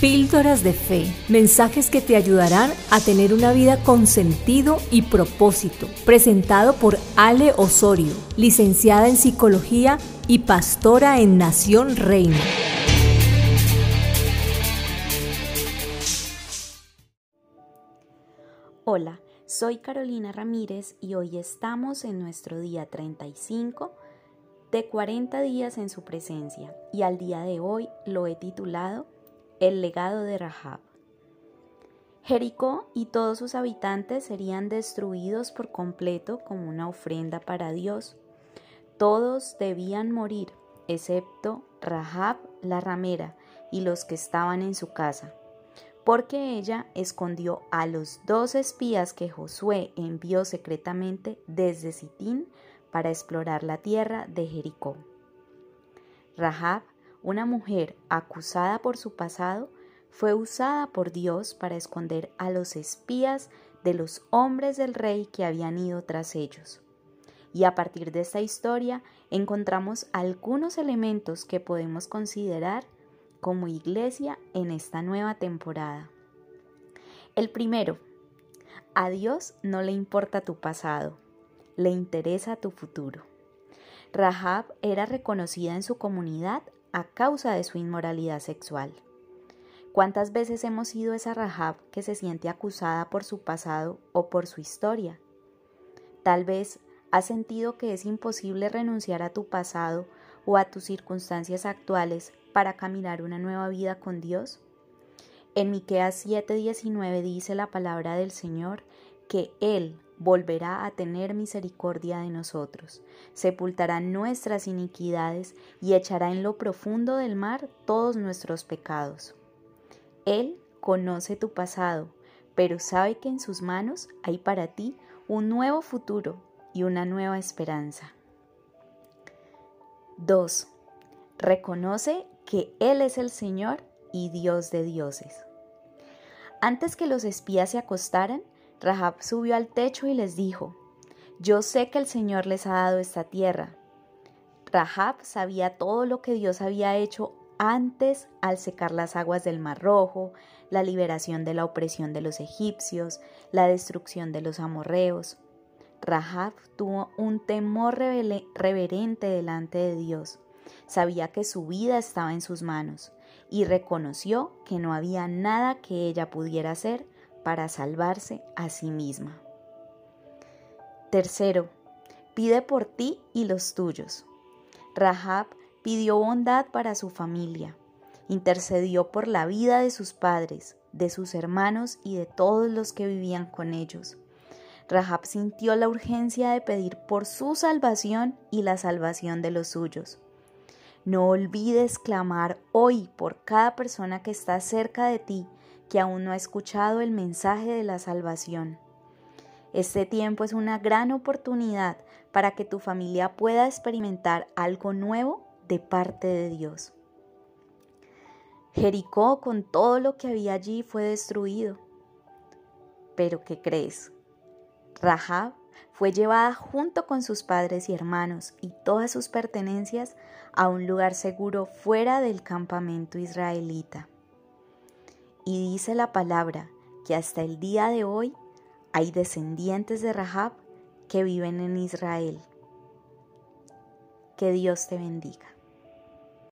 Píldoras de Fe, mensajes que te ayudarán a tener una vida con sentido y propósito. Presentado por Ale Osorio, licenciada en Psicología y pastora en Nación Reina. Hola, soy Carolina Ramírez y hoy estamos en nuestro día 35 de 40 días en su presencia y al día de hoy lo he titulado el legado de Rahab. Jericó y todos sus habitantes serían destruidos por completo como una ofrenda para Dios. Todos debían morir, excepto Rahab la ramera y los que estaban en su casa, porque ella escondió a los dos espías que Josué envió secretamente desde Sitín para explorar la tierra de Jericó. Rahab una mujer acusada por su pasado fue usada por Dios para esconder a los espías de los hombres del rey que habían ido tras ellos. Y a partir de esta historia encontramos algunos elementos que podemos considerar como iglesia en esta nueva temporada. El primero, a Dios no le importa tu pasado, le interesa tu futuro. Rahab era reconocida en su comunidad a causa de su inmoralidad sexual. ¿Cuántas veces hemos sido esa Rahab que se siente acusada por su pasado o por su historia? Tal vez has sentido que es imposible renunciar a tu pasado o a tus circunstancias actuales para caminar una nueva vida con Dios. En Miqueas 7:19 dice la palabra del Señor que Él volverá a tener misericordia de nosotros, sepultará nuestras iniquidades y echará en lo profundo del mar todos nuestros pecados. Él conoce tu pasado, pero sabe que en sus manos hay para ti un nuevo futuro y una nueva esperanza. 2. Reconoce que Él es el Señor y Dios de dioses. Antes que los espías se acostaran, Rahab subió al techo y les dijo, Yo sé que el Señor les ha dado esta tierra. Rahab sabía todo lo que Dios había hecho antes al secar las aguas del Mar Rojo, la liberación de la opresión de los egipcios, la destrucción de los amorreos. Rahab tuvo un temor reverente delante de Dios. Sabía que su vida estaba en sus manos y reconoció que no había nada que ella pudiera hacer para salvarse a sí misma. Tercero, pide por ti y los tuyos. Rahab pidió bondad para su familia, intercedió por la vida de sus padres, de sus hermanos y de todos los que vivían con ellos. Rahab sintió la urgencia de pedir por su salvación y la salvación de los suyos. No olvides clamar hoy por cada persona que está cerca de ti que aún no ha escuchado el mensaje de la salvación. Este tiempo es una gran oportunidad para que tu familia pueda experimentar algo nuevo de parte de Dios. Jericó con todo lo que había allí fue destruido. Pero ¿qué crees? Rahab fue llevada junto con sus padres y hermanos y todas sus pertenencias a un lugar seguro fuera del campamento israelita. Y dice la palabra que hasta el día de hoy hay descendientes de Rahab que viven en Israel. Que Dios te bendiga.